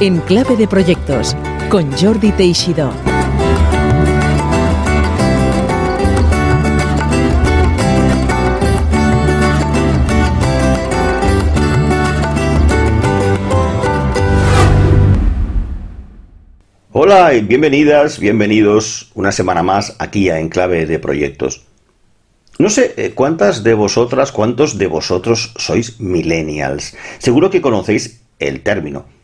en Clave de Proyectos con Jordi Teixidó. Hola y bienvenidas, bienvenidos una semana más aquí a Enclave de Proyectos. No sé eh, cuántas de vosotras, cuántos de vosotros sois millennials. Seguro que conocéis el término.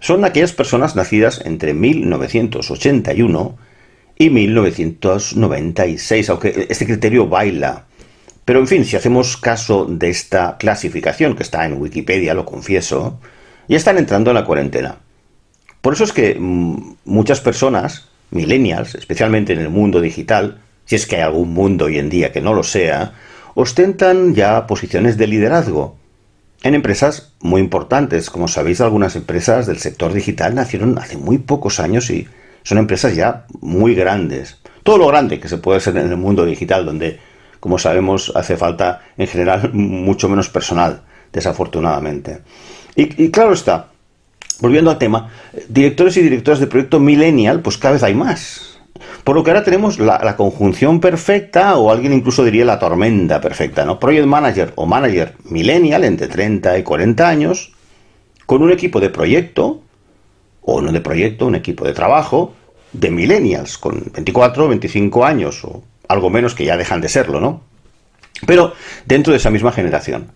Son aquellas personas nacidas entre 1981 y 1996, aunque este criterio baila. Pero en fin, si hacemos caso de esta clasificación que está en Wikipedia, lo confieso, ya están entrando en la cuarentena. Por eso es que mm, muchas personas, millennials, especialmente en el mundo digital, si es que hay algún mundo hoy en día que no lo sea, ostentan ya posiciones de liderazgo en empresas muy importantes. Como sabéis, algunas empresas del sector digital nacieron hace muy pocos años y son empresas ya muy grandes. Todo lo grande que se puede ser en el mundo digital, donde, como sabemos, hace falta en general mucho menos personal, desafortunadamente. Y, claro está, volviendo al tema, directores y directoras de proyecto millennial, pues cada vez hay más. Por lo que ahora tenemos la, conjunción perfecta, o alguien incluso diría la tormenta perfecta, ¿no? Project Manager o Manager Millennial entre 30 y 40 años, con un equipo de proyecto, o no de proyecto, un equipo de trabajo, de Millennials, con 24, 25 años, o algo menos que ya dejan de serlo, ¿no? Pero dentro de esa misma generación.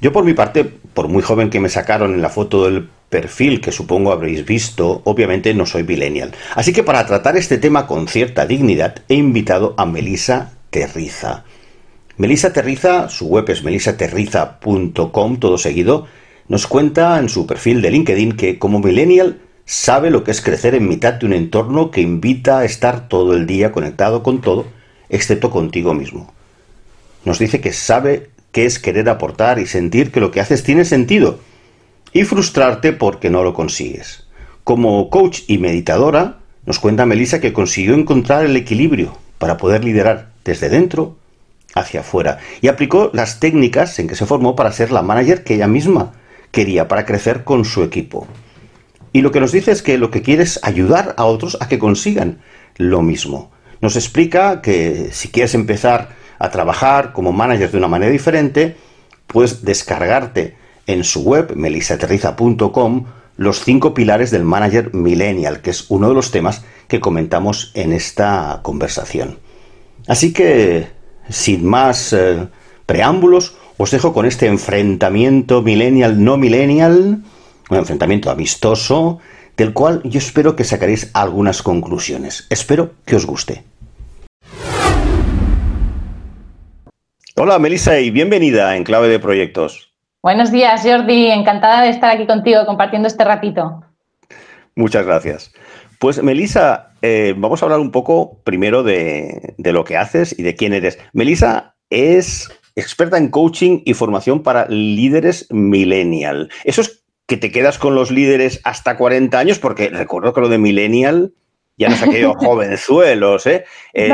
Yo por mi parte, por muy joven que me sacaron en la foto del perfil que supongo habréis visto, obviamente no soy millennial. Así que para tratar este tema con cierta dignidad he invitado a Melisa Terriza. Melisa Terriza, su web es melisaterriza.com, todo seguido, nos cuenta en su perfil de LinkedIn que como millennial sabe lo que es crecer en mitad de un entorno que invita a estar todo el día conectado con todo, excepto contigo mismo. Nos dice que sabe qué es querer aportar y sentir que lo que haces tiene sentido, y frustrarte porque no lo consigues. Como coach y meditadora, nos cuenta Melissa que consiguió encontrar el equilibrio para poder liderar desde dentro hacia afuera y aplicó las técnicas en que se formó para ser la manager que ella misma quería para crecer con su equipo. Y lo que nos dice es que lo que quiere es ayudar a otros a que consigan lo mismo. Nos explica que si quieres empezar a trabajar como manager de una manera diferente, puedes descargarte en su web, melisaterriza.com, los cinco pilares del manager millennial, que es uno de los temas que comentamos en esta conversación. Así que, sin más eh, preámbulos, os dejo con este enfrentamiento millennial-no millennial, un enfrentamiento amistoso, del cual yo espero que sacaréis algunas conclusiones. Espero que os guste. Hola Melissa y bienvenida en Clave de Proyectos. Buenos días, Jordi. Encantada de estar aquí contigo compartiendo este ratito. Muchas gracias. Pues, Melisa, eh, vamos a hablar un poco primero de, lo que haces y de quién eres. Melisa es experta en coaching y formación para líderes millennial. Eso es que te quedas con los líderes hasta 40 años, porque recuerdo que lo de millennial ya no es aquellos jovenzuelos, ¿eh? eh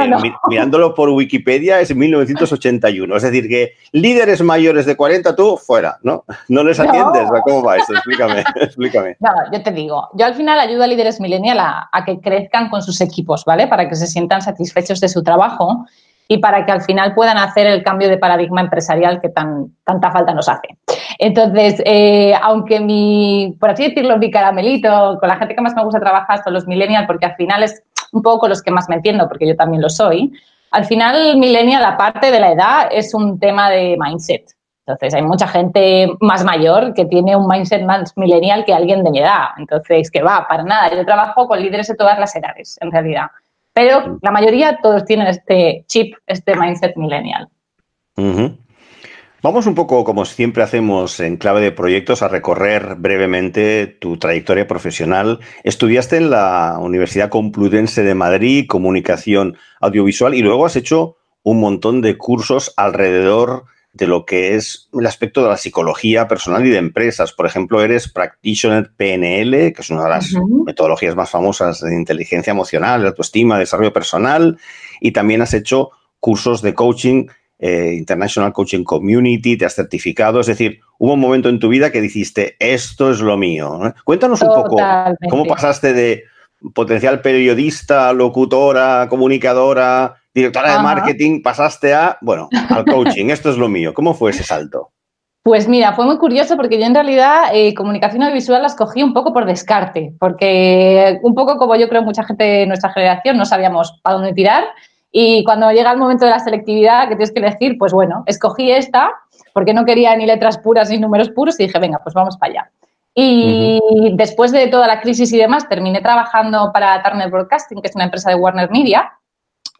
mirándolo por Wikipedia es 1981. Es decir, que líderes mayores de 40, tú fuera, ¿no? No les atiendes. ¿Cómo va esto? Explícame, explícame. No, yo te digo, yo al final ayudo a líderes millennial a, a que crezcan con sus equipos, ¿vale? Para que se sientan satisfechos de su trabajo y para que al final puedan hacer el cambio de paradigma empresarial que tan, tanta falta nos hace. Entonces, eh, aunque mi, por así decirlo, mi caramelito, con la gente que más me gusta trabajar son los millennials, porque al final es un poco los que más me entiendo, porque yo también lo soy, al final millennial, aparte de la edad, es un tema de mindset. Entonces, hay mucha gente más mayor que tiene un mindset más millennial que alguien de mi edad. Entonces, que va, para nada. Yo trabajo con líderes de todas las edades, en realidad. Pero la mayoría todos tienen este chip, este mindset millennial. Vamos un poco, como siempre hacemos en clave de proyectos, a recorrer brevemente tu trayectoria profesional. Estudiaste en la Universidad Complutense de Madrid, comunicación audiovisual, y luego has hecho un montón de cursos alrededor de lo que es el aspecto de la psicología personal y de empresas. Por ejemplo, eres practitioner PNL, que es una de las metodologías más famosas de inteligencia emocional, de autoestima, desarrollo personal, y también has hecho cursos de coaching eh, International Coaching Community, te has certificado, es decir, hubo un momento en tu vida que dijiste, esto es lo mío. Cuéntanos un poco cómo pasaste de potencial periodista, locutora, comunicadora, directora de marketing, pasaste a, bueno, al coaching, esto es lo mío. ¿Cómo fue ese salto? Pues mira, fue muy curioso porque yo en realidad eh, comunicación audiovisual la escogí un poco por descarte, porque un poco como yo creo mucha gente de nuestra generación no sabíamos a dónde tirar y cuando llega el momento de la selectividad que tienes que elegir, pues bueno, escogí esta porque no quería ni letras puras ni números puros y dije, venga, pues vamos para allá. Y después de toda la crisis y demás, terminé trabajando para Turner Broadcasting, que es una empresa de Warner Media,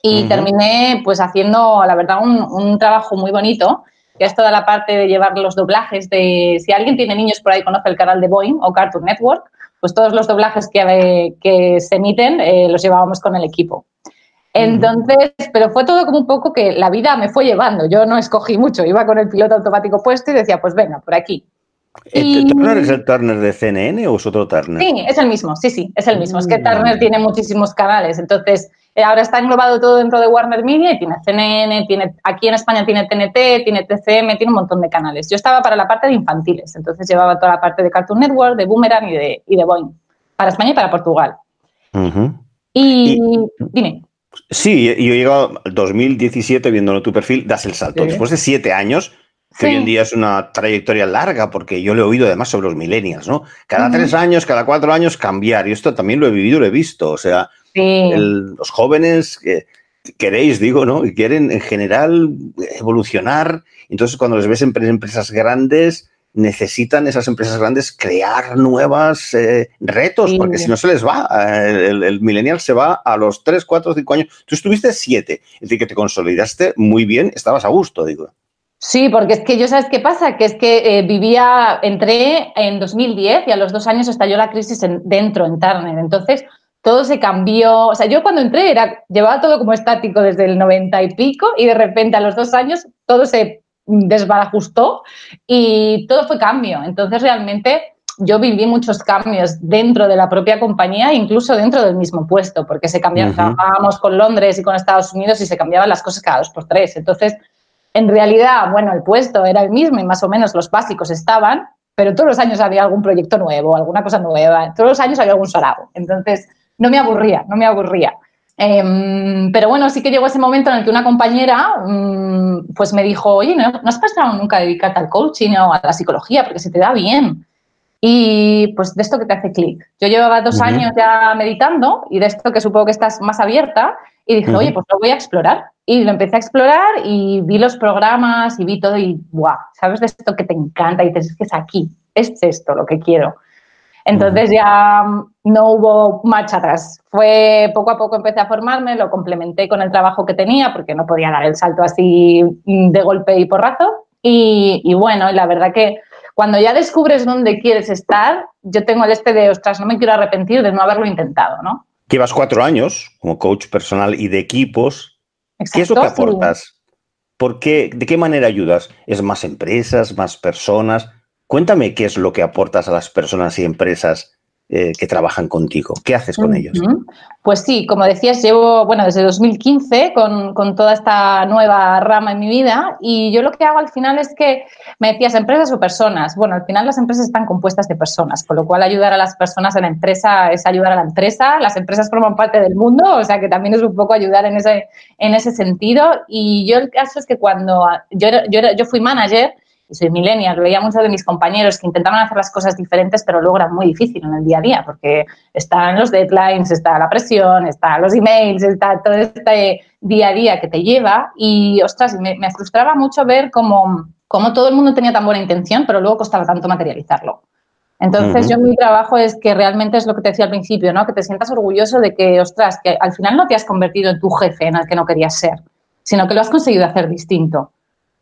y terminé pues haciendo, la verdad, un, un, trabajo muy bonito, que es toda la parte de llevar los doblajes de, si alguien tiene niños por ahí, conoce el canal de Boeing o Cartoon Network, pues todos los doblajes que, que se emiten eh, los llevábamos con el equipo. Entonces, pero fue todo como un poco que la vida me fue llevando. Yo no escogí mucho, iba con el piloto automático puesto y decía, pues venga, por aquí. ¿El Turner es el Turner de CNN o es otro Turner? Sí, es el mismo, sí, sí, es el mismo. Es que mm. Turner tiene muchísimos canales, entonces eh, ahora está englobado todo dentro de Warner Media y tiene CNN, tiene, aquí en España tiene TNT, tiene TCM, tiene un montón de canales. Yo estaba para la parte de infantiles, entonces llevaba toda la parte de Cartoon Network, de Boomerang y de, y de Boeing, para España y para Portugal. y, dime. Sí, yo he llegado al 2017 viéndolo tu perfil, das el salto. Después de siete años, que hoy en día es una trayectoria larga, porque yo lo he oído además sobre los millennials, ¿no? Cada tres años, cada cuatro años cambiar, y esto también lo he vivido, lo he visto, o sea, los jóvenes que queréis, digo, ¿no? Y quieren en general evolucionar, entonces cuando les ves en empresas grandes, necesitan esas empresas grandes crear nuevos eh, retos, porque si no se les va, eh, el, el, millennial se va a los tres, cuatro, cinco años. Tú estuviste siete, es decir, que te consolidaste muy bien, estabas a gusto, digo. Sí, porque es que yo, ¿sabes qué pasa? Que es que eh, vivía, entré en 2010 y a los dos años estalló la crisis dentro, en Turner. Entonces, todo se cambió. O sea, yo cuando entré era, llevaba todo como estático desde el 90 y pico y de repente a los dos años todo se desbarajustó y todo fue cambio. Entonces, realmente yo viví muchos cambios dentro de la propia compañía, incluso dentro del mismo puesto, porque se cambiaban, trabajábamos con Londres y con Estados Unidos y se cambiaban las cosas cada dos por tres. Entonces, en realidad, bueno, el puesto era el mismo y más o menos los básicos estaban, pero todos los años había algún proyecto nuevo, alguna cosa nueva, todos los años había algún sarao. Entonces, no me aburría, no me aburría. Em, pero bueno, sí que llegó ese momento en el que una compañera mm, pues me dijo, oye, ¿no, has pensado nunca dedicarte al coaching o a la psicología? Porque se te da bien. Y pues de esto que te hace clic. Yo llevaba dos años ya meditando y de esto que supongo que estás más abierta y dije, oye, pues lo voy a explorar. Y lo empecé a explorar y vi los programas y vi todo y, ¡guau! ¿Sabes de esto que te encanta? Y dices, es que es aquí, es esto lo que quiero. Entonces ya no hubo marcha atrás. Fue poco a poco empecé a formarme, lo complementé con el trabajo que tenía porque no podía dar el salto así de golpe y porrazo. Y, y bueno, la verdad que cuando ya descubres dónde quieres estar, yo tengo el este de, ostras, no me quiero arrepentir de no haberlo intentado, ¿no? Llevas cuatro años como coach personal y de equipos ¿Qué es lo que aportas? ¿Por qué, ¿De qué manera ayudas? ¿Es más empresas, más personas? Cuéntame qué es lo que aportas a las personas y empresas eh, que trabajan contigo. ¿Qué haces con ellos? Pues sí, como decías, llevo, bueno, desde 2015 con, con, toda esta nueva rama en mi vida y yo lo que hago al final es que me decías empresas o personas. Bueno, al final las empresas están compuestas de personas, con lo cual ayudar a las personas en la empresa es ayudar a la empresa. Las empresas forman parte del mundo, o sea que también es un poco ayudar en ese, en ese sentido. Y yo el caso es que cuando yo, yo, yo fui manager, soy millennial, veía muchos de mis compañeros que intentaban hacer las cosas diferentes, pero luego era muy difícil en el día a día, porque están los deadlines, está la presión, están los emails, está todo este día a día que te lleva. Y, ostras, me, frustraba mucho ver cómo, cómo, todo el mundo tenía tan buena intención, pero luego costaba tanto materializarlo. Entonces, yo mi trabajo es que realmente es lo que te decía al principio, ¿no? Que te sientas orgulloso de que, ostras, que al final no te has convertido en tu jefe en el que no querías ser, sino que lo has conseguido hacer distinto.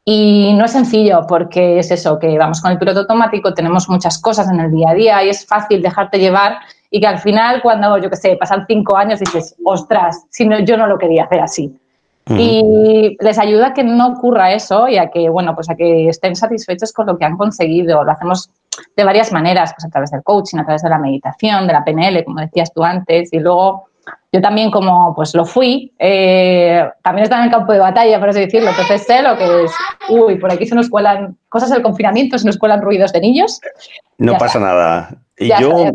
Y no es sencillo porque es eso, que vamos con el piloto automático, tenemos muchas cosas en el día a día y es fácil dejarte llevar y que al final cuando, yo qué sé, pasan cinco años dices, ostras, si no, yo no lo quería hacer así. Y les ayuda a que no ocurra eso y a que, bueno, pues a que estén satisfechos con lo que han conseguido. Lo hacemos de varias maneras, pues a través del coaching, a través de la meditación, de la PNL, como decías tú antes, y luego yo también como pues lo fui, eh, también estaba en el campo de batalla, por así decirlo, entonces sé lo que es, uy, por aquí se nos cuelan cosas del confinamiento, se nos cuelan ruidos de niños. No pasa nada. Y yo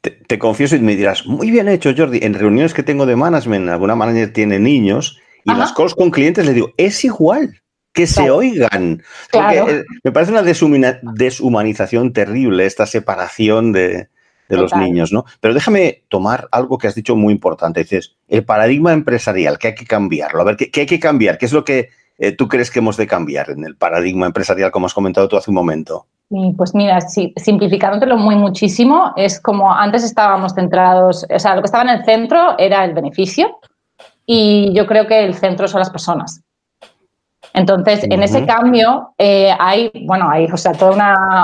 te, confieso y me dirás, muy bien hecho Jordi, en reuniones que tengo de management, alguna manera tiene niños y las calls con clientes le digo, es igual que se oigan. Eh, me parece una deshumanización terrible esta separación de, los niños, ¿no? Pero déjame tomar algo que has dicho muy importante. Dices, el paradigma empresarial, que hay que cambiarlo. A ver, ¿qué, hay que cambiar? ¿Qué es lo que eh, tú crees que hemos de cambiar en el paradigma empresarial, como has comentado tú hace un momento? Pues mira, sí, simplificándotelo muy muchísimo, es como antes estábamos centrados, o sea, lo que estaba en el centro era el beneficio y yo creo que el centro son las personas. Entonces, en ese cambio eh, hay, bueno, hay, o sea, todo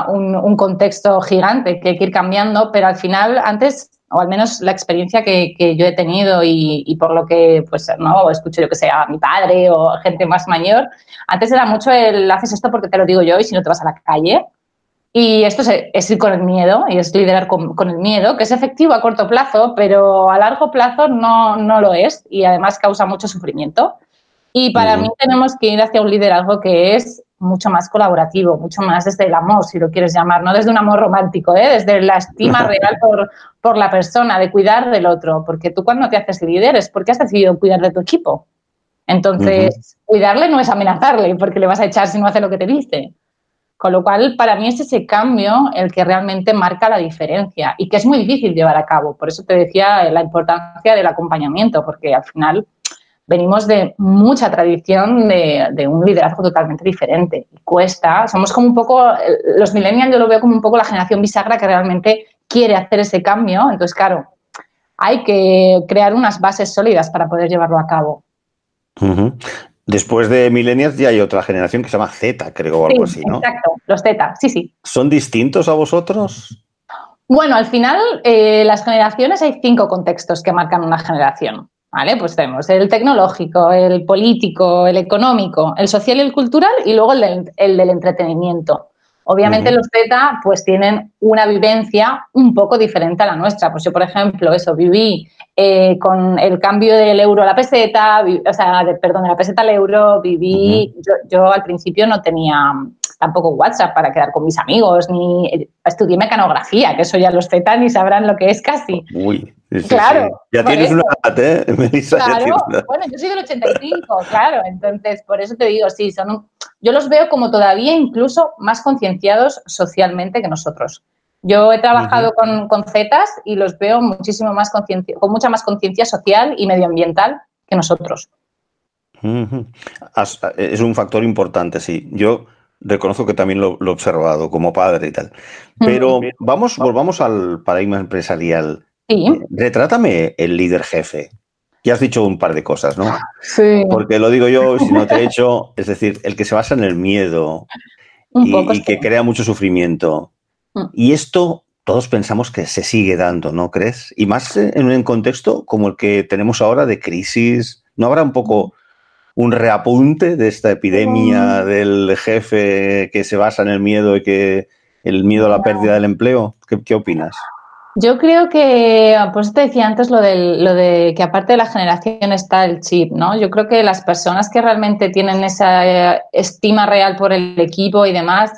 un, contexto gigante que hay que ir cambiando, pero al final, antes, o al menos la experiencia que, yo he tenido y, por lo que, pues, no, escucho yo que sea mi padre o gente más mayor, antes era mucho el haces esto porque te lo digo yo y si no te vas a la calle. Y esto es, ir con el miedo y es liderar con, con, el miedo, que es efectivo a corto plazo, pero a largo plazo no, no lo es y además causa mucho sufrimiento. Y para mí tenemos que ir hacia un liderazgo que es mucho más colaborativo, mucho más desde el amor, si lo quieres llamar, no desde un amor romántico, ¿eh? desde la estima real por, por, la persona, de cuidar del otro, porque tú cuando te haces líder es porque has decidido cuidar de tu equipo. Entonces, cuidarle no es amenazarle porque le vas a echar si no hace lo que te dice. Con lo cual, para mí es ese cambio el que realmente marca la diferencia y que es muy difícil llevar a cabo. Por eso te decía la importancia del acompañamiento, porque al final venimos de mucha tradición de, un liderazgo totalmente diferente. Cuesta, somos como un poco, los millennials yo lo veo como un poco la generación bisagra que realmente quiere hacer ese cambio. Entonces, claro, hay que crear unas bases sólidas para poder llevarlo a cabo. Después de millennials ya hay otra generación que se llama Z, creo, o algo así, ¿no? Exacto, los Z, sí, sí. ¿Son distintos a vosotros? Bueno, al final, eh, las generaciones hay cinco contextos que marcan una generación. ¿Vale? Pues tenemos el tecnológico, el político, el económico, el social y el cultural y luego el del, entretenimiento. Obviamente los Z pues tienen una vivencia un poco diferente a la nuestra. Pues yo, por ejemplo, eso, viví eh, con el cambio del euro a la peseta, o sea, perdón, de la peseta al euro, viví, yo, yo, al principio no tenía tampoco WhatsApp para quedar con mis amigos, ni eh, estudié mecanografía, que eso ya los Z ni sabrán lo que es casi. Uy claro. Ya tienes una edad, ¿eh, Claro, bueno, yo soy del 85, claro. Entonces, por eso te digo, sí, son yo los veo como todavía incluso más concienciados socialmente que nosotros. Yo he trabajado con, con Zetas y los veo muchísimo más con mucha más conciencia social y medioambiental que nosotros. Es un factor importante, sí. Yo reconozco que también lo, lo he observado como padre y tal. Pero vamos, volvamos al paradigma empresarial. Sí. Retrátame el líder jefe. Ya has dicho un par de cosas, ¿no? Sí. Porque lo digo yo, si no te he hecho, es decir, el que se basa en el miedo y, que crea mucho sufrimiento. Mm. Y esto todos pensamos que se sigue dando, ¿no crees? Y más en un contexto como el que tenemos ahora de crisis. ¿No habrá un poco un reapunte de esta epidemia del jefe que se basa en el miedo y que el miedo a la pérdida del empleo? qué opinas? Yo creo que, pues te decía antes lo, lo de que aparte de la generación está el chip, ¿no? Yo creo que las personas que realmente tienen esa eh, estima real por el equipo y demás,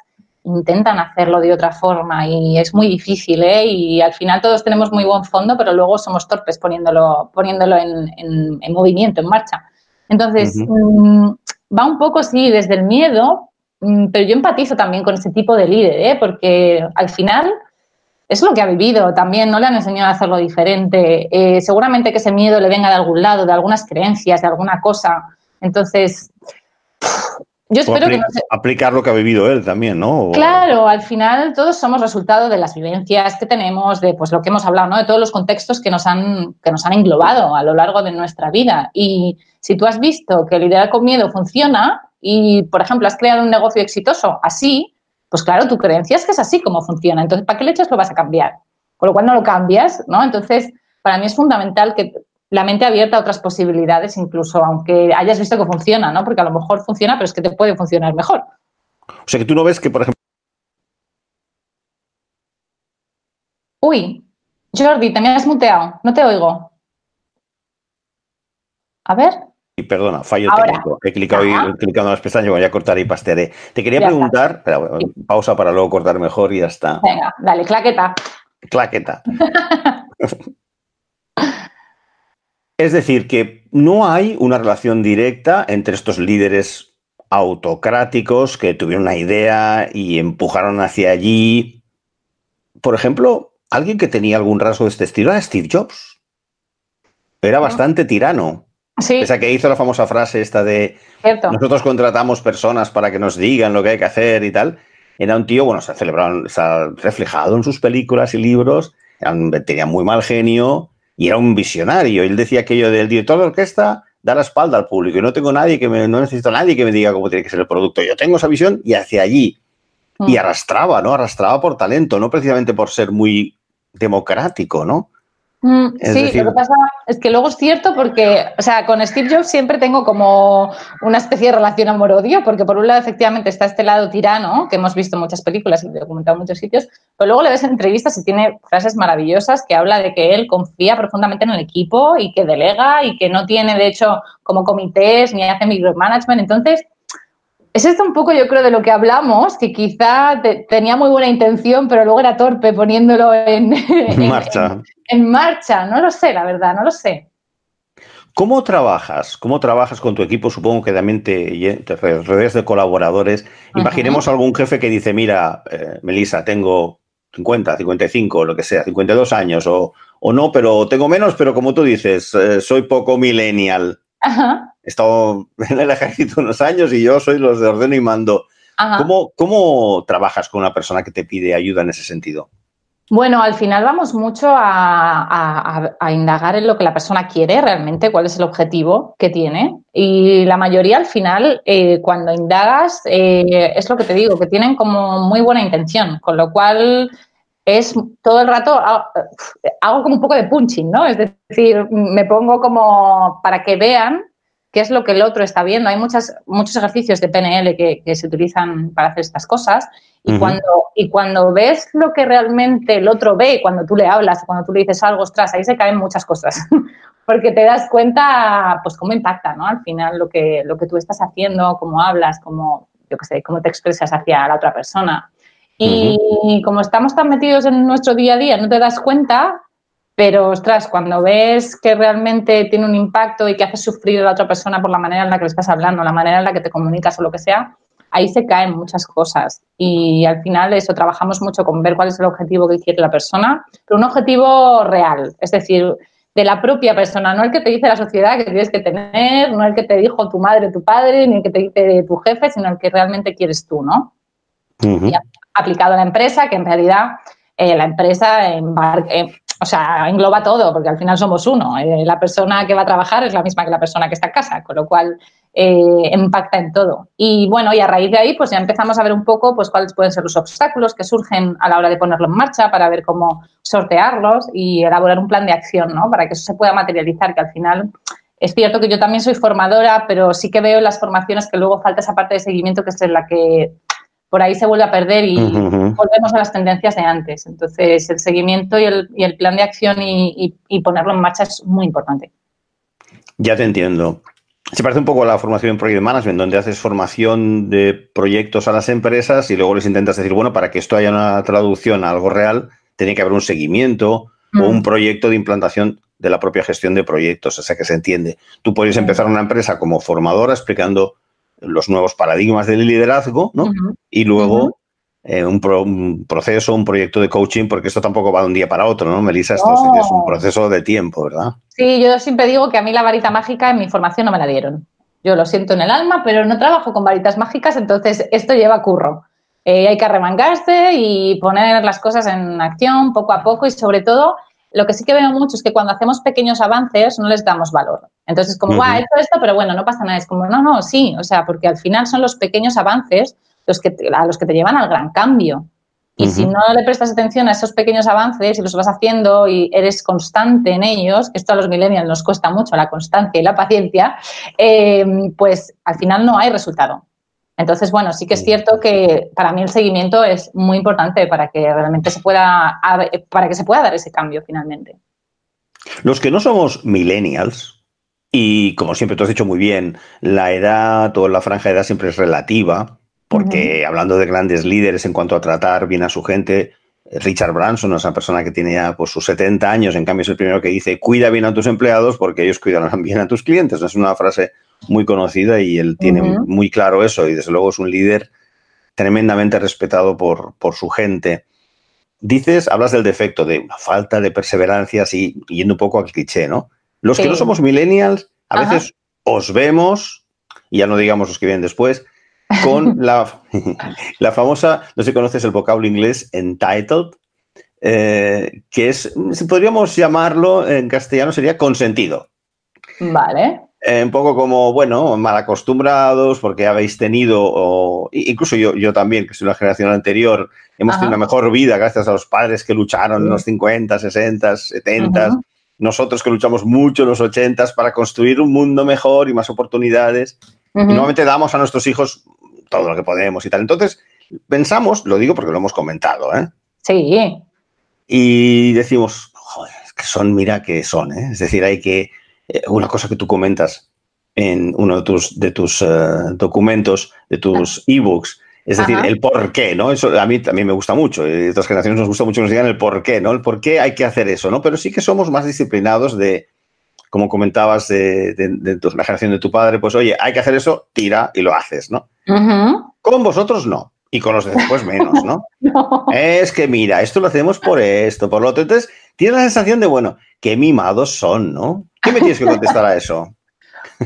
intentan hacerlo de otra forma y es muy difícil, ¿eh? Y al final todos tenemos muy buen fondo, pero luego somos torpes poniéndolo, poniéndolo en, movimiento, en marcha. Entonces, mm, va un poco, sí, desde el miedo, mm, pero yo empatizo también con ese tipo de líder, ¿eh? Porque al final es lo que ha vivido también, no le han enseñado a hacerlo diferente. Eh, seguramente que ese miedo le venga de algún lado, de algunas creencias, de alguna cosa. Entonces, yo espero que no Aplicar lo que ha vivido él también, ¿no? Claro, al final todos somos resultado de las vivencias que tenemos, de pues lo que hemos hablado, ¿no? De todos los contextos que nos han, que nos han englobado a lo largo de nuestra vida. Y si tú has visto que liderar con miedo funciona y, por ejemplo, has creado un negocio exitoso así, pues claro, tu creencia es que es así como funciona. Entonces, ¿para qué leches lo vas a cambiar? Con lo cual no lo cambias, ¿no? Entonces, para mí es fundamental que la mente abierta a otras posibilidades, incluso aunque hayas visto que funciona, ¿no? Porque a lo mejor funciona, pero es que te puede funcionar mejor. O sea que tú no ves que, por ejemplo. Uy, Jordi, te me has muteado, no te oigo. A ver. Y perdona, fallo técnico. He clicado, y, he clicado en las pestañas, voy a cortar y pastearé. Te quería preguntar, pausa para luego cortar mejor y ya está. Venga, dale, claqueta. Claqueta. es decir, que no hay una relación directa entre estos líderes autocráticos que tuvieron una idea y empujaron hacia allí. Por ejemplo, alguien que tenía algún rasgo de este estilo era Steve Jobs. Era bastante tirano. Sí. Esa que hizo la famosa frase esta de nosotros contratamos personas para que nos digan lo que hay que hacer y tal. Era un tío, bueno, se ha celebrado, se ha reflejado en sus películas y libros, tenía muy mal genio y era un visionario. Él decía aquello del director de orquesta da la espalda al público y no tengo nadie que me, no necesito nadie que me diga cómo tiene que ser el producto. Yo tengo esa visión y hacia allí. Y mm. arrastraba, ¿no? Arrastraba por talento, no precisamente por ser muy democrático, ¿no? Mm, sí, lo que pasa es que luego es cierto porque, o sea, con Steve Jobs siempre tengo como una especie de relación amor-odio, porque por un lado efectivamente está este lado tirano, que hemos visto en muchas películas y documentado en muchos sitios, pero luego le ves en entrevistas y tiene frases maravillosas que habla de que él confía profundamente en el equipo y que delega y que no tiene, de hecho, como comités ni hace micromanagement. Entonces, es esto un poco, yo creo, de lo que hablamos, que quizá tenía muy buena intención, pero luego era torpe poniéndolo en, marcha. En, marcha. No lo sé, la verdad, no lo sé. ¿Cómo trabajas? ¿Cómo trabajas con tu equipo? Supongo que también te, rodeas de colaboradores. Imaginemos algún jefe que dice, mira, eh, Melissa, tengo 50, 55, lo que sea, 52 años, o, o no, pero tengo menos, pero como tú dices, eh, soy poco millennial. Ajá he estado en el ejército unos años y yo soy los de ordeno y mando. ¿Cómo, ¿Cómo, trabajas con una persona que te pide ayuda en ese sentido? Bueno, al final vamos mucho a, indagar en lo que la persona quiere realmente, cuál es el objetivo que tiene. Y la mayoría al final, eh, cuando indagas, eh, es lo que te digo, que tienen como muy buena intención, con lo cual es todo el rato, hago como un poco de punching, ¿no? Es decir, me pongo como para que vean qué es lo que el otro está viendo. Hay muchas, muchos ejercicios de PNL que, se utilizan para hacer estas cosas y, cuando, y cuando ves lo que realmente el otro ve, cuando tú le hablas, cuando tú le dices algo, ostras, ahí se caen muchas cosas, porque te das cuenta, pues, cómo impacta, ¿no? Al final lo que, lo que tú estás haciendo, cómo hablas, cómo, yo qué sé, cómo te expresas hacia la otra persona. Y como estamos tan metidos en nuestro día a día, no te das cuenta pero, ostras, cuando ves que realmente tiene un impacto y que hace sufrir a la otra persona por la manera en la que le estás hablando, la manera en la que te comunicas o lo que sea, ahí se caen muchas cosas. Y al final eso, trabajamos mucho con ver cuál es el objetivo que quiere la persona, pero un objetivo real, es decir, de la propia persona, no el que te dice la sociedad que tienes que tener, no el que te dijo tu madre o tu padre, ni el que te dice tu jefe, sino el que realmente quieres tú, ¿no? y aplicado a la empresa, que en realidad eh, la empresa embarca, eh, o sea, engloba todo, porque al final somos uno. Eh, la persona que va a trabajar es la misma que la persona que está en casa, con lo cual eh, impacta en todo. Y bueno, y a raíz de ahí, pues ya empezamos a ver un poco pues cuáles pueden ser los obstáculos que surgen a la hora de ponerlo en marcha para ver cómo sortearlos y elaborar un plan de acción, ¿no? Para que eso se pueda materializar, que al final es cierto que yo también soy formadora, pero sí que veo en las formaciones que luego falta esa parte de seguimiento que es en la que por ahí se vuelve a perder y volvemos a las tendencias de antes. Entonces, el seguimiento y el, plan de acción y, ponerlo en marcha es muy importante. Ya te entiendo. Se parece un poco a la formación en Project Management, donde haces formación de proyectos a las empresas y luego les intentas decir, bueno, para que esto haya una traducción a algo real, tiene que haber un seguimiento o un mm. proyecto de implantación de la propia gestión de proyectos, o sea que se entiende. Tú puedes empezar una empresa como formadora explicando los nuevos paradigmas del liderazgo, ¿no? Y luego eh, un, proceso, un proyecto de coaching, porque esto tampoco va de un día para otro, ¿no, Melissa? Esto es un proceso de tiempo, ¿verdad? Sí, yo siempre digo que a mí la varita mágica en mi formación no me la dieron. Yo lo siento en el alma, pero no trabajo con varitas mágicas, entonces esto lleva curro. Eh, hay que arremangarse y poner las cosas en acción poco a poco y sobre todo lo que sí que veo mucho es que cuando hacemos pequeños avances no les damos valor. Entonces, como, uh he hecho esto, pero bueno, no pasa nada. Es como, no, no, sí, o sea, porque al final son los pequeños avances los que a los que te llevan al gran cambio. Y si no le prestas atención a esos pequeños avances y los vas haciendo y eres constante en ellos, que esto a los millennials nos cuesta mucho, la constancia y la paciencia, eh, pues al final no hay resultado. Entonces, bueno, sí que es cierto que para mí el seguimiento es muy importante para que realmente se pueda, para que se pueda dar ese cambio finalmente. Los que no somos millennials, Y como siempre tú has dicho muy bien, la edad o la franja de edad siempre es relativa, porque hablando de grandes líderes en cuanto a tratar bien a su gente, Richard Branson es una persona que tiene ya pues, sus 70 años, en cambio es el primero que dice, cuida bien a tus empleados porque ellos cuidarán bien a tus clientes. Es una frase muy conocida y él tiene muy claro eso y desde luego es un líder tremendamente respetado por, por su gente. Dices, hablas del defecto, de una falta de perseverancia, así, yendo un poco al cliché, ¿no? Los que no somos millennials, a veces os vemos, y ya no digamos los que vienen después, con la, la famosa, no sé si conoces el vocablo inglés, entitled, eh, que es, si podríamos llamarlo en castellano, sería consentido. Vale. Eh, un poco como, bueno, mal acostumbrados porque habéis tenido, o, incluso yo, yo también, que soy una generación anterior, hemos tenido una mejor vida gracias a los padres que lucharon en los 50, 60, 70, nosotros que luchamos mucho en los 80 para construir un mundo mejor y más oportunidades. Y nuevamente damos a nuestros hijos todo lo que podemos y tal. Entonces, pensamos, lo digo porque lo hemos comentado, ¿eh? Sí. Y decimos, joder, que son, mira que son, ¿eh? Es decir, hay que eh, una cosa que tú comentas en uno de tus, de tus eh, documentos, de tus ah. ebooks, es decir, el por qué, ¿no? Eso a mí también me gusta mucho. Y a otras generaciones nos gusta mucho que nos digan el por qué, ¿no? El por qué hay que hacer eso, ¿no? Pero sí que somos más disciplinados de, como comentabas, de, la generación de tu padre, pues oye, hay que hacer eso, tira y lo haces, ¿no? Con vosotros no. Y con los de después menos, ¿no? no. Es que mira, esto lo hacemos por esto, por lo otro. Entonces, tienes la sensación de, bueno, qué mimados son, ¿no? ¿Qué me tienes que contestar a eso?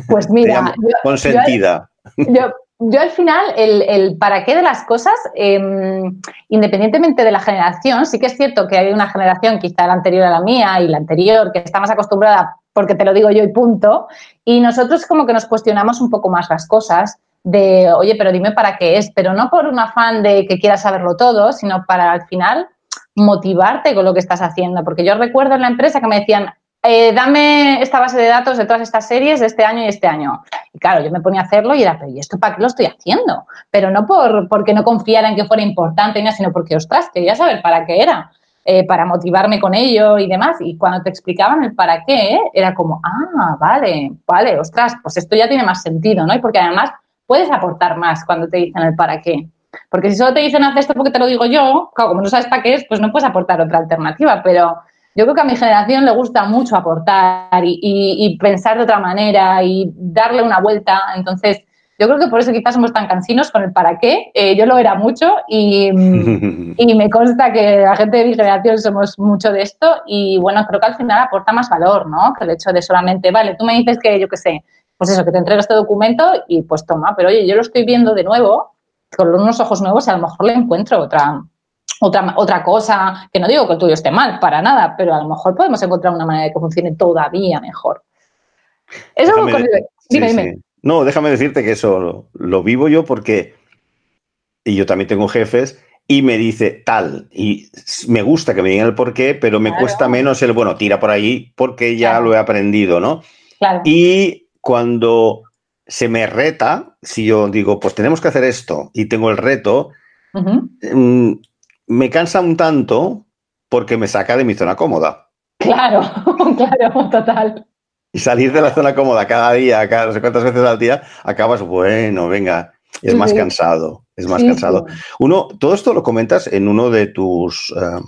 Pues mira, consentida. Yo, yo, al final, el, para qué de las cosas, em, independientemente de la generación, sí que es cierto que hay una generación, quizá la anterior a la mía y la anterior, que está más acostumbrada porque te lo digo yo y punto, y nosotros como que nos cuestionamos un poco más las cosas de, oye, pero dime para qué es, pero no por un afán de que quieras saberlo todo, sino para al final motivarte con lo que estás haciendo. Porque yo recuerdo en la empresa que me decían, eh, dame esta base de datos de todas estas series de este año y este año. Y claro, yo me ponía a hacerlo y era, pero ¿y esto para qué lo estoy haciendo? Pero no por, porque no confiara en que fuera importante, sino porque, ostras, quería saber para qué era, eh, para motivarme con ello y demás. Y cuando te explicaban el para qué, era como, ah, vale, vale, ostras, pues esto ya tiene más sentido, ¿no? Y porque además puedes aportar más cuando te dicen el para qué. Porque si solo te dicen haz esto porque te lo digo yo, claro, como no sabes para qué es, pues no puedes aportar otra alternativa, pero yo creo que a mi generación le gusta mucho aportar y, pensar de otra manera y darle una vuelta. Entonces, yo creo que por eso quizás somos tan cansinos con el para qué. Eh, yo lo era mucho y, y, me consta que la gente de mi generación somos mucho de esto y bueno, creo que al final aporta más valor, ¿no? Que el hecho de solamente, vale, tú me dices que yo qué sé, pues eso, que te entrego este documento y pues toma, pero oye, yo lo estoy viendo de nuevo con unos ojos nuevos y a lo mejor le encuentro otra, otra, otra cosa, que no digo que el tuyo esté mal, para nada, pero a lo mejor podemos encontrar una manera de que funcione todavía mejor. Eso dime, dime. No, déjame decirte que eso lo, vivo yo porque y yo también tengo jefes y me dice tal, y me gusta que me digan el por qué, pero me cuesta menos el, bueno, tira por ahí porque ya lo he aprendido, ¿no? Claro. Y cuando se me reta, si yo digo, pues tenemos que hacer esto y tengo el reto, me cansa un tanto porque me saca de mi zona cómoda. Claro, claro, total. Y salir de la zona cómoda cada día, cada no sé cuántas veces al día, acabas, bueno, venga, es más cansado, es más cansado. Uno, todo esto lo comentas en uno de tus uh,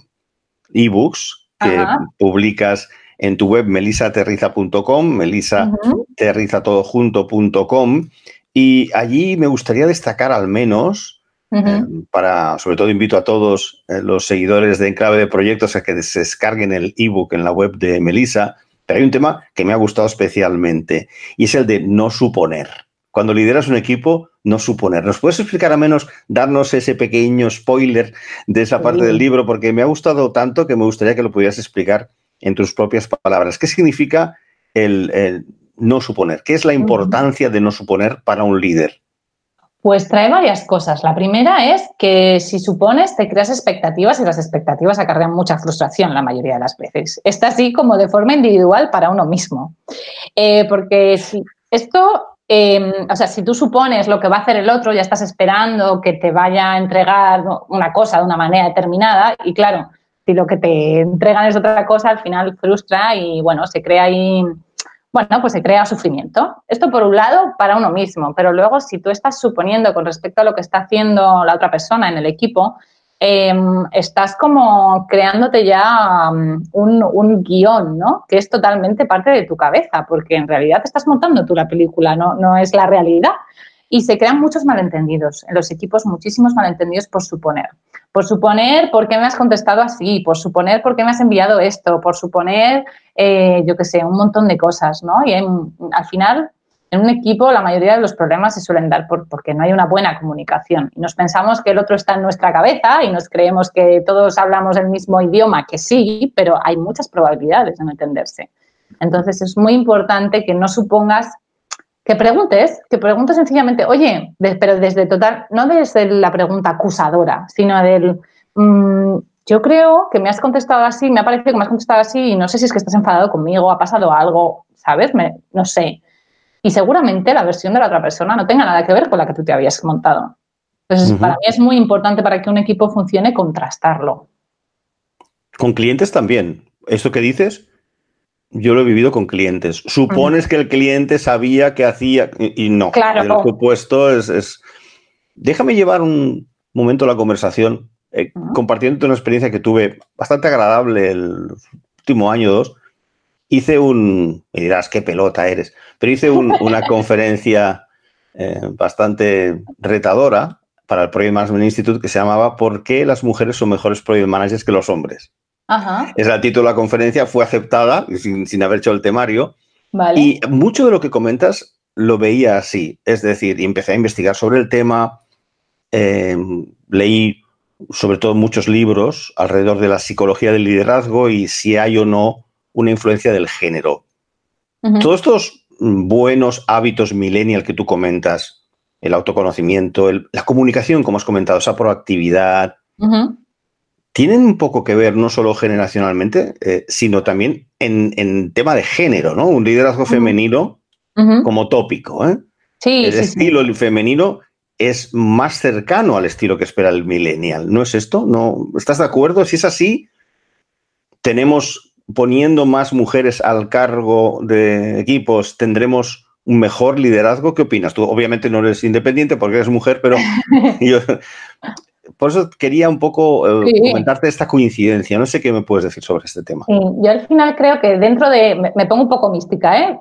ebooks que publicas en tu web melisaterriza.com, melisaterrizatodojunto.com, y allí me gustaría destacar al menos eh, para, sobre todo invito a todos eh, los seguidores de Enclave de Proyectos a que se descarguen el ebook en la web de Melissa, pero hay un tema que me ha gustado especialmente y es el de no suponer. Cuando lideras un equipo, no suponer. ¿Nos puedes explicar a menos, darnos ese pequeño spoiler de esa parte del libro? Porque me ha gustado tanto que me gustaría que lo pudieras explicar en tus propias palabras. ¿Qué significa el no suponer? ¿Qué es la importancia de no suponer para un líder? Pues trae varias cosas. La primera es que si supones, te creas expectativas y las expectativas acarrean mucha frustración la mayoría de las veces. Está así como de forma individual para uno mismo. Eh, porque si esto, em, o sea, si tú supones lo que va a hacer el otro, ya estás esperando que te vaya a entregar una cosa de una manera determinada y claro, si lo que te entregan es otra cosa, al final frustra y bueno, se crea ahí bueno, pues se crea sufrimiento. Esto por un lado para uno mismo, pero luego si tú estás suponiendo con respecto a lo que está haciendo la otra persona en el equipo, em, estás como creándote ya um, un, guion, ¿no? Que es totalmente parte de tu cabeza, porque en realidad estás montando tú la película, no, no es la realidad. Y se crean muchos malentendidos en los equipos, muchísimos malentendidos por suponer. Por suponer por qué me has contestado así, por suponer por qué me has enviado esto, por suponer, eh, yo qué sé, un montón de cosas, ¿no? Y al final, en un equipo, la mayoría de los problemas se suelen dar por, porque no hay una buena comunicación. Y nos pensamos que el otro está en nuestra cabeza y nos creemos que todos hablamos el mismo idioma, que sí, pero hay muchas probabilidades de no entenderse. Entonces, es muy importante que no supongas que preguntes, que preguntes sencillamente, oye, pero desde total, no desde la pregunta acusadora, sino del, mm, yo creo que me has contestado así, me ha parecido que me has contestado así y no sé si es que estás enfadado conmigo, ha pasado algo, ¿sabes? no sé. Y seguramente la versión de la otra persona no tenga nada que ver con la que tú te habías montado. Entonces, para mí es muy importante para que un equipo funcione contrastarlo. Con clientes también. Esto que dices, yo lo he vivido con clientes. Supones que el cliente sabía que hacía y, no. Claro. El supuesto es, Déjame llevar un momento la conversación eh, compartiendo una experiencia que tuve bastante agradable el último año o dos. Hice un... Me dirás, qué pelota eres. Pero hice una conferencia eh, bastante retadora para el Project Management Institute que se llamaba ¿Por qué las mujeres son mejores project managers que los hombres? Es el título de la conferencia, fue aceptada sin, haber hecho el temario. Y mucho de lo que comentas lo veía así. Es decir, empecé a investigar sobre el tema, em, leí sobre todo muchos libros alrededor de la psicología del liderazgo y si hay o no una influencia del género. Todos estos buenos hábitos millennial que tú comentas, el autoconocimiento, la comunicación, como has comentado, esa proactividad, tienen un poco que ver no solo generacionalmente, eh, sino también en, tema de género, ¿no? Un liderazgo femenino como tópico. ¿eh? Sí, el estilo femenino es más cercano al estilo que espera el millennial. ¿No es esto? ¿No? ¿Estás de acuerdo? Si es así, tenemos poniendo más mujeres al cargo de equipos, tendremos un mejor liderazgo. ¿Qué opinas? Tú obviamente no eres independiente porque eres mujer, pero yo, por eso quería un poco eh, comentarte esta coincidencia. No sé qué me puedes decir sobre este tema. yo al final creo que dentro de, me, pongo un poco mística, ¿eh?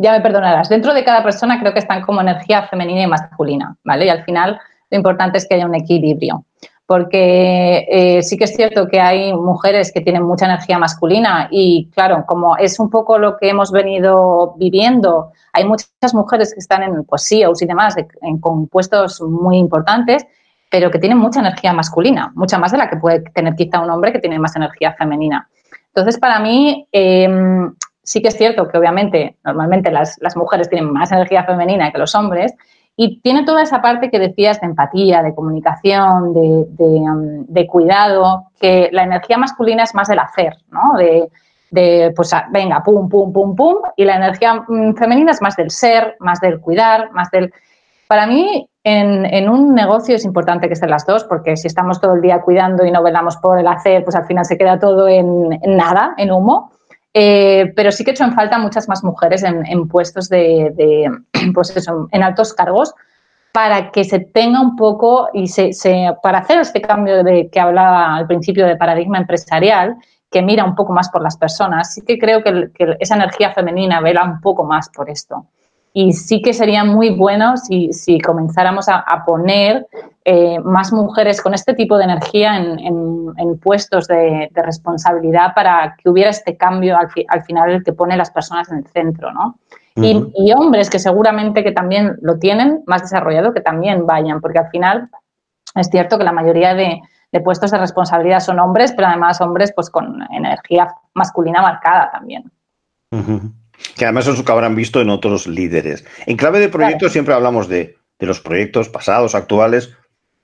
ya me perdonarás, dentro de cada persona creo que están como energía femenina y masculina, ¿vale? Y al final lo importante es que haya un equilibrio. Porque eh, sí que es cierto que hay mujeres que tienen mucha energía masculina y claro, como es un poco lo que hemos venido viviendo, hay muchas mujeres que están en pues, CEOs y demás, en, con puestos muy importantes pero que tienen mucha energía masculina, mucha más de la que puede tener quizá un hombre que tiene más energía femenina. Entonces, para mí, em, sí que es cierto que obviamente, normalmente las, mujeres tienen más energía femenina que los hombres, y tiene toda esa parte que decías de empatía, de comunicación, de, em, cuidado, que la energía masculina es más del hacer, ¿no? De, pues, venga, pum, pum, pum, pum, y la energía mm, femenina es más del ser, más del cuidar, más del... Para mí, en, un negocio es importante que estén las dos, porque si estamos todo el día cuidando y no velamos por el hacer, pues al final se queda todo en, nada, en humo. Eh, pero sí que he hecho en falta muchas más mujeres en, puestos de, pues en altos cargos, para que se tenga un poco y se, para hacer este cambio de que hablaba al principio de paradigma empresarial, que mira un poco más por las personas, sí que creo que esa energía femenina vela un poco más por esto. Y sí que sería muy bueno si, si comenzáramos a, poner eh, más mujeres con este tipo de energía en, en, puestos de, responsabilidad para que hubiera este cambio al, al, final el que pone las personas en el centro, ¿no? y, y, hombres que seguramente que también lo tienen más desarrollado, que también vayan, porque al final es cierto que la mayoría de, de puestos de responsabilidad son hombres, pero además hombres pues con energía masculina marcada también. Que además es lo que habrán visto en otros líderes. En clave de proyectos siempre hablamos de, los proyectos pasados, actuales.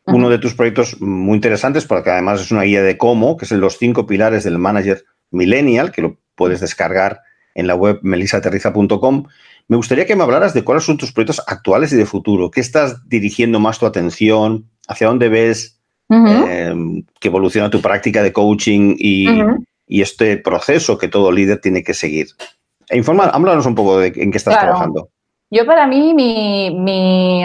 Uno de tus proyectos muy interesantes, porque además es una guía de cómo, que es en los cinco pilares del manager millennial, que lo puedes descargar en la web melisaterriza.com. Me gustaría que me hablaras de cuáles son tus proyectos actuales y de futuro. ¿Qué estás dirigiendo más tu atención? ¿Hacia dónde ves eh, que evoluciona tu práctica de coaching y, y este proceso que todo líder tiene que seguir? Informa, háblanos un poco de en qué estás trabajando. Yo para mí, mi,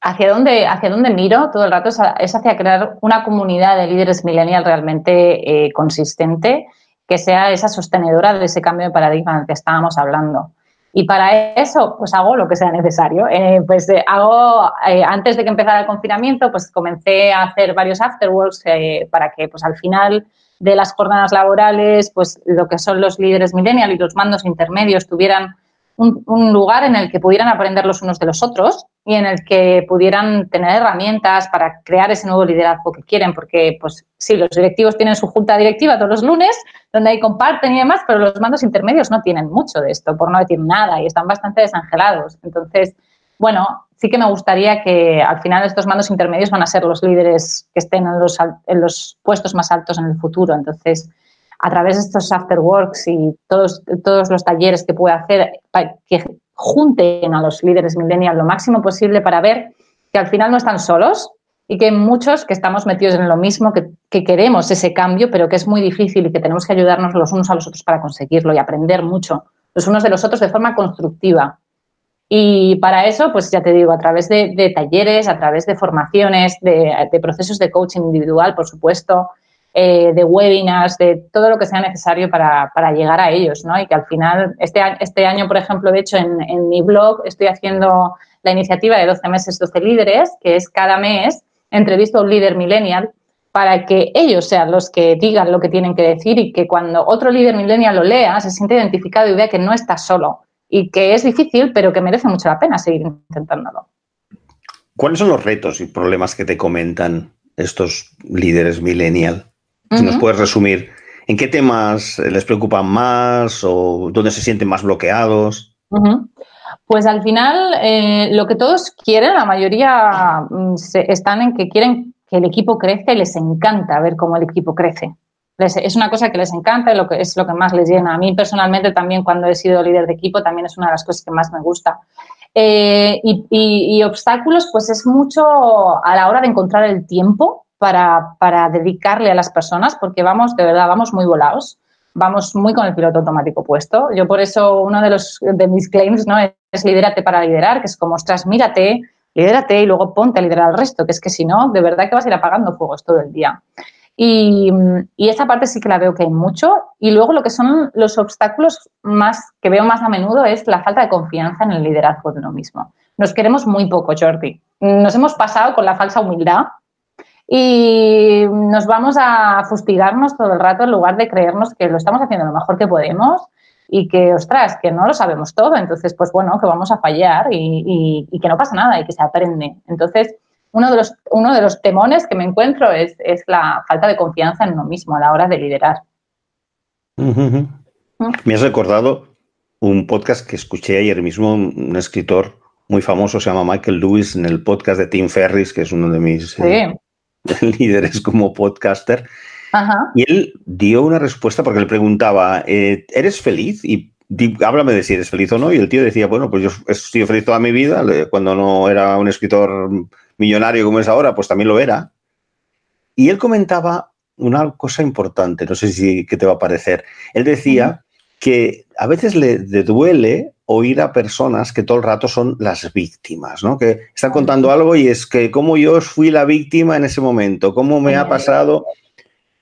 hacia dónde, hacia dónde miro todo el rato es, hacia crear una comunidad de líderes millennial realmente eh, consistente, que sea esa sostenedora de ese cambio de paradigma del que estábamos hablando. Y para eso, pues hago lo que sea necesario. Eh, pues eh, hago, antes de que empezara el confinamiento, pues comencé a hacer varios afterworks para que, pues al final de las jornadas laborales, pues lo que son los líderes millennial y los mandos intermedios tuvieran un, lugar en el que pudieran aprender los unos de los otros y en el que pudieran tener herramientas para crear ese nuevo liderazgo que quieren, porque pues sí, los directivos tienen su junta directiva todos los lunes, donde ahí comparten y demás, pero los mandos intermedios no tienen mucho de esto, por no decir nada, y están bastante desangelados. Entonces, bueno, sí que me gustaría que al final estos mandos intermedios van a ser los líderes que estén en los, en los puestos más altos en el futuro. Entonces, a través de estos afterworks y todos, todos los talleres que pueda hacer, que junten a los líderes millennials lo máximo posible para ver que al final no están solos y que muchos que estamos metidos en lo mismo, que, que, queremos ese cambio, pero que es muy difícil y que tenemos que ayudarnos los unos a los otros para conseguirlo y aprender mucho los unos de los otros de forma constructiva. Y para eso, pues ya te digo, a través de, talleres, a través de formaciones, de, procesos de coaching individual, por supuesto, eh, de webinars, de todo lo que sea necesario para, llegar a ellos, ¿no? Y que al final, este, este año, por ejemplo, de hecho, en, en, mi blog estoy haciendo la iniciativa de 12 meses, 12 líderes, que es cada mes entrevisto a un líder millennial para que ellos sean los que digan lo que tienen que decir y que cuando otro líder millennial lo lea, se siente identificado y vea que no está solo y que es difícil, pero que merece mucho la pena seguir intentándolo. ¿Cuáles son los retos y problemas que te comentan estos líderes millennial? Si nos puedes resumir, ¿en qué temas les preocupan más o dónde se sienten más bloqueados? Pues al final, eh, lo que todos quieren, la mayoría mm, están en que quieren que el equipo crezca y les encanta ver cómo el equipo crece es una cosa que les encanta y lo que es lo que más les llena. A mí personalmente también cuando he sido líder de equipo también es una de las cosas que más me gusta. Eh, y, obstáculos, pues es mucho a la hora de encontrar el tiempo para, dedicarle a las personas, porque vamos, de verdad, vamos muy volados, vamos muy con el piloto automático puesto. Yo por eso uno de, los, de mis claims ¿no? es lidérate para liderar, que es como, ostras, mírate, lidérate y luego ponte a liderar al resto, que es que si no, de verdad que vas a ir apagando fuegos todo el día. Y, esa parte sí que la veo que hay mucho. Y luego lo que son los obstáculos más que veo más a menudo es la falta de confianza en el liderazgo de uno mismo. Nos queremos muy poco, Jordi. Nos hemos pasado con la falsa humildad y nos vamos a fustigarnos todo el rato en lugar de creernos que lo estamos haciendo lo mejor que podemos y que, ostras, que no lo sabemos todo. Entonces, pues bueno, que vamos a fallar y, y que no pasa nada y que se aprende. Entonces, uno de los, uno de los temones que me encuentro es, la falta de confianza en uno mismo a la hora de liderar. Me has recordado un podcast que escuché ayer mismo, un escritor muy famoso, se llama Michael Lewis, en el podcast de Tim Ferris, que es uno de mis eh, líderes como podcaster. Y él dio una respuesta porque le preguntaba, eh, ¿eres feliz? Y háblame de si eres feliz o no. Y el tío decía, bueno, pues yo he sido feliz toda mi vida, cuando no era un escritor millonario como es ahora, pues también lo era. Y él comentaba una cosa importante, no sé si qué te va a parecer. Él decía que a veces le, duele oír a personas que todo el rato son las víctimas, ¿no? Que están contando algo y es que como yo fui la víctima en ese momento, cómo me ha pasado.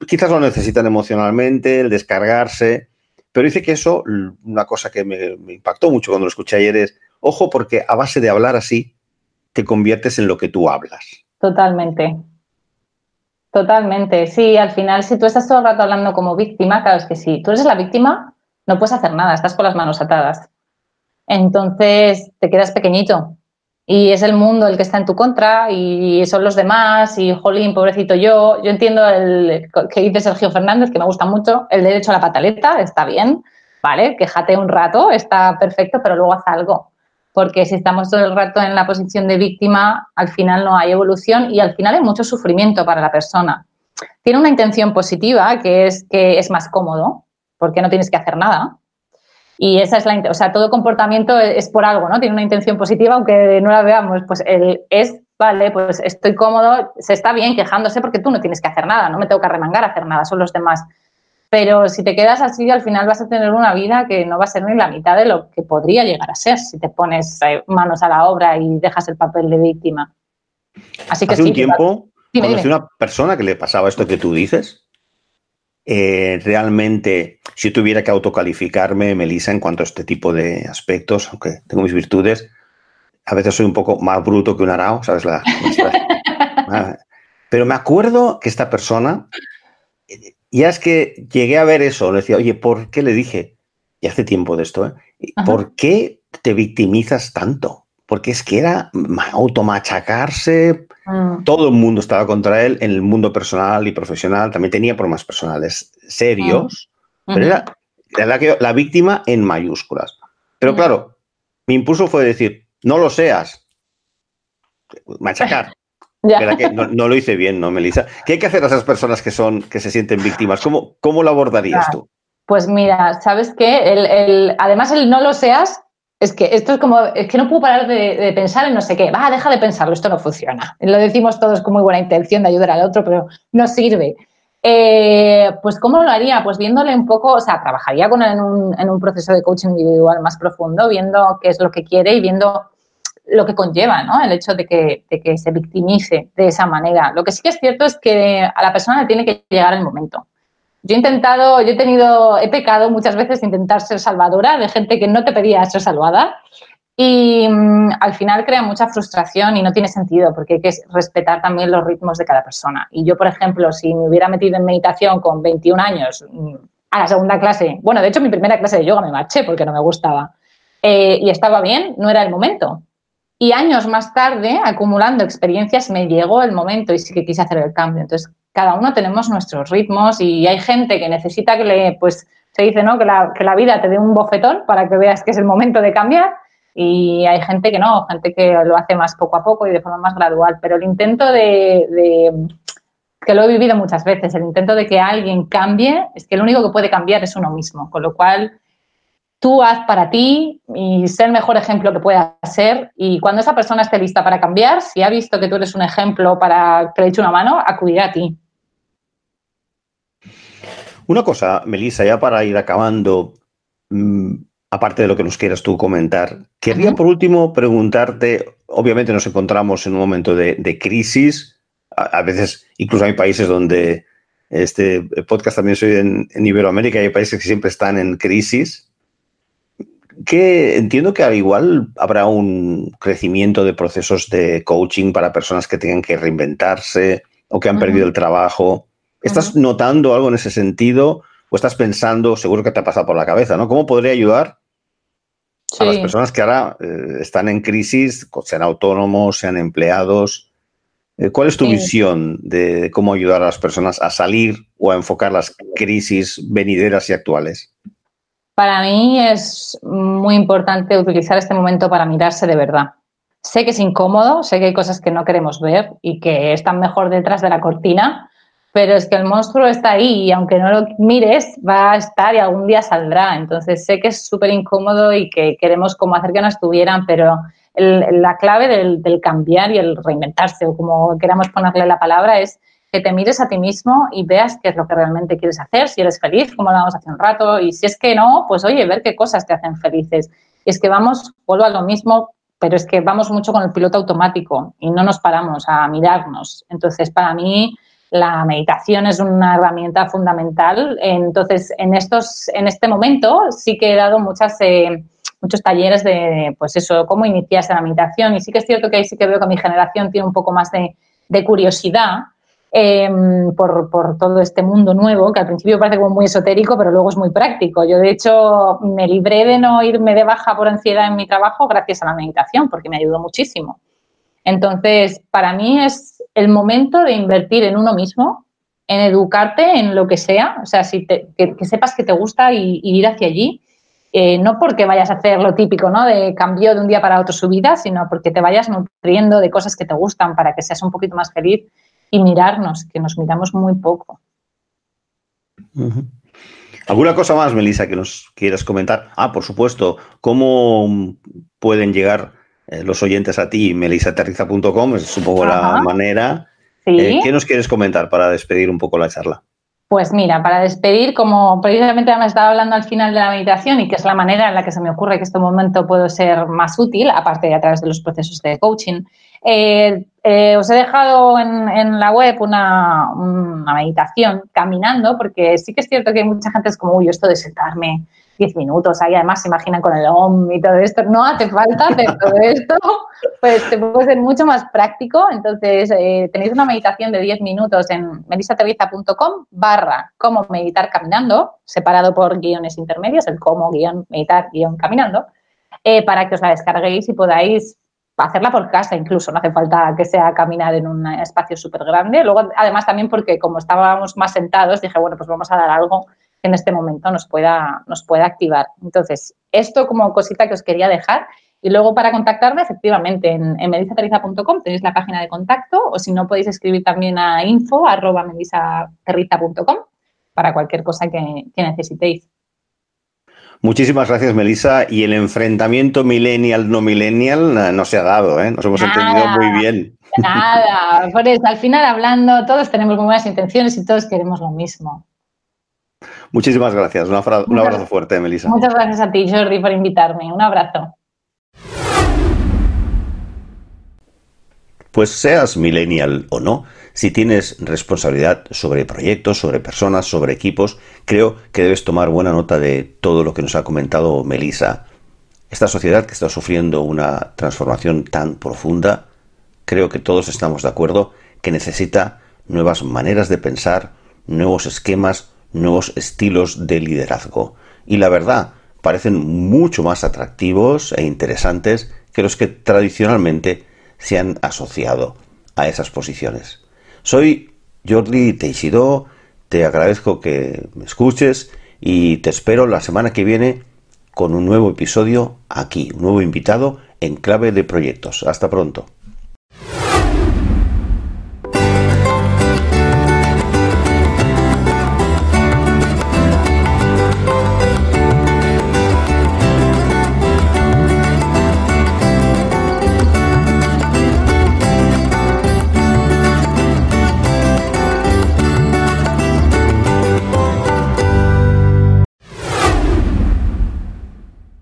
Quizás lo necesitan emocionalmente, el descargarse, pero dice que eso, una cosa que me, me impactó mucho cuando lo escuché ayer es, ojo, porque a base de hablar así, te conviertes en lo que tú hablas. Totalmente. Totalmente. Sí, al final, si tú estás todo el rato hablando como víctima, claro, es que si tú eres la víctima, no puedes hacer nada, estás con las manos atadas. Entonces te quedas pequeñito y es el mundo el que está en tu contra y son los demás y jolín, pobrecito yo. Yo entiendo el que dice Sergio Fernández, que me gusta mucho, el derecho a la pataleta, está bien, ¿vale? Quéjate un rato, está perfecto, pero luego haz algo porque si estamos todo el rato en la posición de víctima, al final no hay evolución y al final hay mucho sufrimiento para la persona. Tiene una intención positiva, que es que es más cómodo, porque no tienes que hacer nada. Y esa es la, o sea, todo comportamiento es por algo, ¿no? Tiene una intención positiva, aunque no la veamos, pues el, es, vale, pues estoy cómodo, se está bien quejándose porque tú no tienes que hacer nada, no me tengo que arremangar a hacer nada, son los demás Pero si te quedas así, al final vas a tener una vida que no va a ser ni la mitad de lo que podría llegar a ser si te pones eh, manos a la obra y dejas el papel de víctima. Así que Hace un tiempo conocí una persona que le pasaba esto que tú dices. Eh, realmente, si tuviera que autocalificarme, Melissa, en cuanto a este tipo de aspectos, aunque tengo mis virtudes, a veces soy un poco más bruto que un arao, ¿sabes? La, ah, pero me acuerdo que esta persona ya es que llegué a ver eso, le decía, oye, ¿por qué le dije? Y hace tiempo de esto, ¿eh? ¿Por qué te victimizas tanto? Porque es que era automachacarse, mm. todo el mundo estaba contra él en el mundo personal y profesional, también tenía problemas personales serios, pero era, la, la, víctima en mayúsculas. Pero claro, mi impulso fue decir, no lo seas, machacar. No, lo hice bien, ¿no, Melissa? ¿Qué hay que hacer a esas personas que son, que se sienten víctimas? ¿Cómo, cómo lo abordarías tú? Pues mira, ¿sabes qué? El, además, el no lo seas, es que esto es como, es que no puedo parar de, pensar en no sé qué. Va, deja de pensarlo, esto no funciona. Lo decimos todos con muy buena intención de ayudar al otro, pero no sirve. Eh, pues, ¿cómo lo haría? Pues viéndole un poco, o sea, trabajaría con él en un, en un proceso de coaching individual más profundo, viendo qué es lo que quiere y viendo lo que conlleva, ¿no? El hecho de que, se victimice de esa manera. Lo que sí que es cierto es que a la persona le tiene que llegar el momento. Yo he intentado, yo he tenido, he pecado muchas veces de intentar ser salvadora de gente que no te pedía ser salvada y mm, al final crea mucha frustración y no tiene sentido porque hay que respetar también los ritmos de cada persona. Y yo, por ejemplo, si me hubiera metido en meditación con 21 años mm, a la segunda clase, bueno, de hecho mi primera clase de yoga me marché porque no me gustaba eh, y estaba bien, no era el momento. Y años más tarde, acumulando experiencias, me llegó el momento y sí que quise hacer el cambio. Entonces, cada uno tenemos nuestros ritmos y hay gente que necesita que le, pues, se dice, ¿no? Que la, vida te dé un bofetón para que veas que es el momento de cambiar. Y hay gente que no, gente que lo hace más poco a poco y de forma más gradual. Pero el intento de, que lo he vivido muchas veces, el intento de que alguien cambie, es que lo único que puede cambiar es uno mismo. Con lo cual, tú haz para ti y sé el mejor ejemplo que puedas ser. Y cuando esa persona esté lista para cambiar, si ha visto que tú eres un ejemplo para que le eche una mano, acudirá a ti. Una cosa, Melissa, ya para ir acabando, mm, aparte de lo que nos quieras tú comentar, querría por último preguntarte, obviamente nos encontramos en un momento de, crisis, a, veces incluso hay países donde este podcast también soy en, en Iberoamérica, hay países que siempre están en crisis, que entiendo que al igual habrá un crecimiento de procesos de coaching para personas que tengan que reinventarse o que han perdido el trabajo. ¿Estás notando algo en ese sentido o estás pensando, seguro que te ha pasado por la cabeza, ¿no? ¿Cómo podría ayudar a las personas que ahora eh, están en crisis, sean autónomos, sean empleados? Eh, ¿Cuál es tu visión de cómo ayudar a las personas a salir o a enfocar las crisis venideras y actuales? Para mí es muy importante utilizar este momento para mirarse de verdad. Sé que es incómodo, sé que hay cosas que no queremos ver y que están mejor detrás de la cortina, pero es que el monstruo está ahí y aunque no lo mires, va a estar y algún día saldrá. Entonces sé que es súper incómodo y que queremos como hacer que no estuvieran, pero la clave del, del cambiar y el reinventarse, o como queramos ponerle la palabra, es que te mires a ti mismo y veas qué es lo que realmente quieres hacer, si eres feliz, como hablábamos hace un rato, y si es que no, pues oye, ver qué cosas te hacen felices. Y es que vamos, vuelvo a lo mismo, pero es que vamos mucho con el piloto automático y no nos paramos a mirarnos. Entonces, para mí, la meditación es una herramienta fundamental. Entonces, en, estos, en este momento sí que he dado muchas, eh, muchos talleres de, pues eso, cómo iniciarse la meditación. Y sí que es cierto que ahí sí que veo que mi generación tiene un poco más de, de curiosidad Em, por, todo este mundo nuevo, que al principio parece como muy esotérico, pero luego es muy práctico. Yo, de hecho, me libré de no irme de baja por ansiedad en mi trabajo gracias a la meditación, porque me ayudó muchísimo. Entonces, para mí es el momento de invertir en uno mismo, en educarte en lo que sea, o sea, si que, sepas que te gusta y, ir hacia allí. Eh, no porque vayas a hacer lo típico, ¿no? De cambio de un día para otro su vida, sino porque te vayas nutriendo de cosas que te gustan para que seas un poquito más feliz y mirarnos, que nos miramos muy poco. ¿Alguna cosa más, Melissa, que nos quieras comentar? Ah, por supuesto, ¿cómo pueden llegar eh, los oyentes a ti? melisaterriza.com es supongo la manera. ¿Sí? Eh, ¿Qué nos quieres comentar para despedir un poco la charla? Pues mira, para despedir, como precisamente me estaba hablando al final de la meditación y que es la manera en la que se me ocurre que este momento puede ser más útil, aparte de a través de los procesos de coaching, eh, eh, os he dejado en, la web una, meditación caminando, porque sí que es cierto que hay mucha gente es como, uy, esto de sentarme 10 minutos, ahí además se imaginan con el OM y todo esto, no hace falta hacer todo esto, pues te puede ser mucho más práctico, entonces eh, tenéis una meditación de 10 minutos en melisaterriza.com barra cómo meditar caminando, separado por guiones intermedios, el cómo guion meditar guion caminando, para que os la descarguéis y podáis hacerla por casa incluso, no hace falta que sea caminar en un espacio súper grande. Luego, además, también porque como estábamos más sentados, dije, bueno, pues vamos a dar algo que en este momento nos pueda, nos pueda activar. Entonces, esto como cosita que os quería dejar. Y luego para contactarme, efectivamente, en, en medisaterriza.com tenéis la página de contacto o si no podéis escribir también a info arroba para cualquier cosa que necesitéis. Muchísimas gracias, Melissa. Y el enfrentamiento millennial-no millennial no se ha dado, ¿eh? Nos hemos entendido muy bien. Nada, por eso, al final hablando, todos tenemos muy buenas intenciones y todos queremos lo mismo. Muchísimas gracias. Un, abrazo fuerte, Melissa. Muchas gracias a ti, Jordi, por invitarme. Un abrazo. Pues seas millennial o no, si tienes responsabilidad sobre proyectos, sobre personas, sobre equipos, creo que debes tomar buena nota de todo lo que nos ha comentado Melissa. Esta sociedad que está sufriendo una transformación tan profunda, creo que todos estamos de acuerdo que necesita nuevas maneras de pensar, nuevos esquemas, nuevos estilos de liderazgo. Y la verdad, parecen mucho más atractivos e interesantes que los que tradicionalmente se han asociado a esas posiciones. Soy Jordi Teixidó, te agradezco que me escuches y te espero la semana que viene con un nuevo episodio aquí, un nuevo invitado en clave de proyectos. Hasta pronto.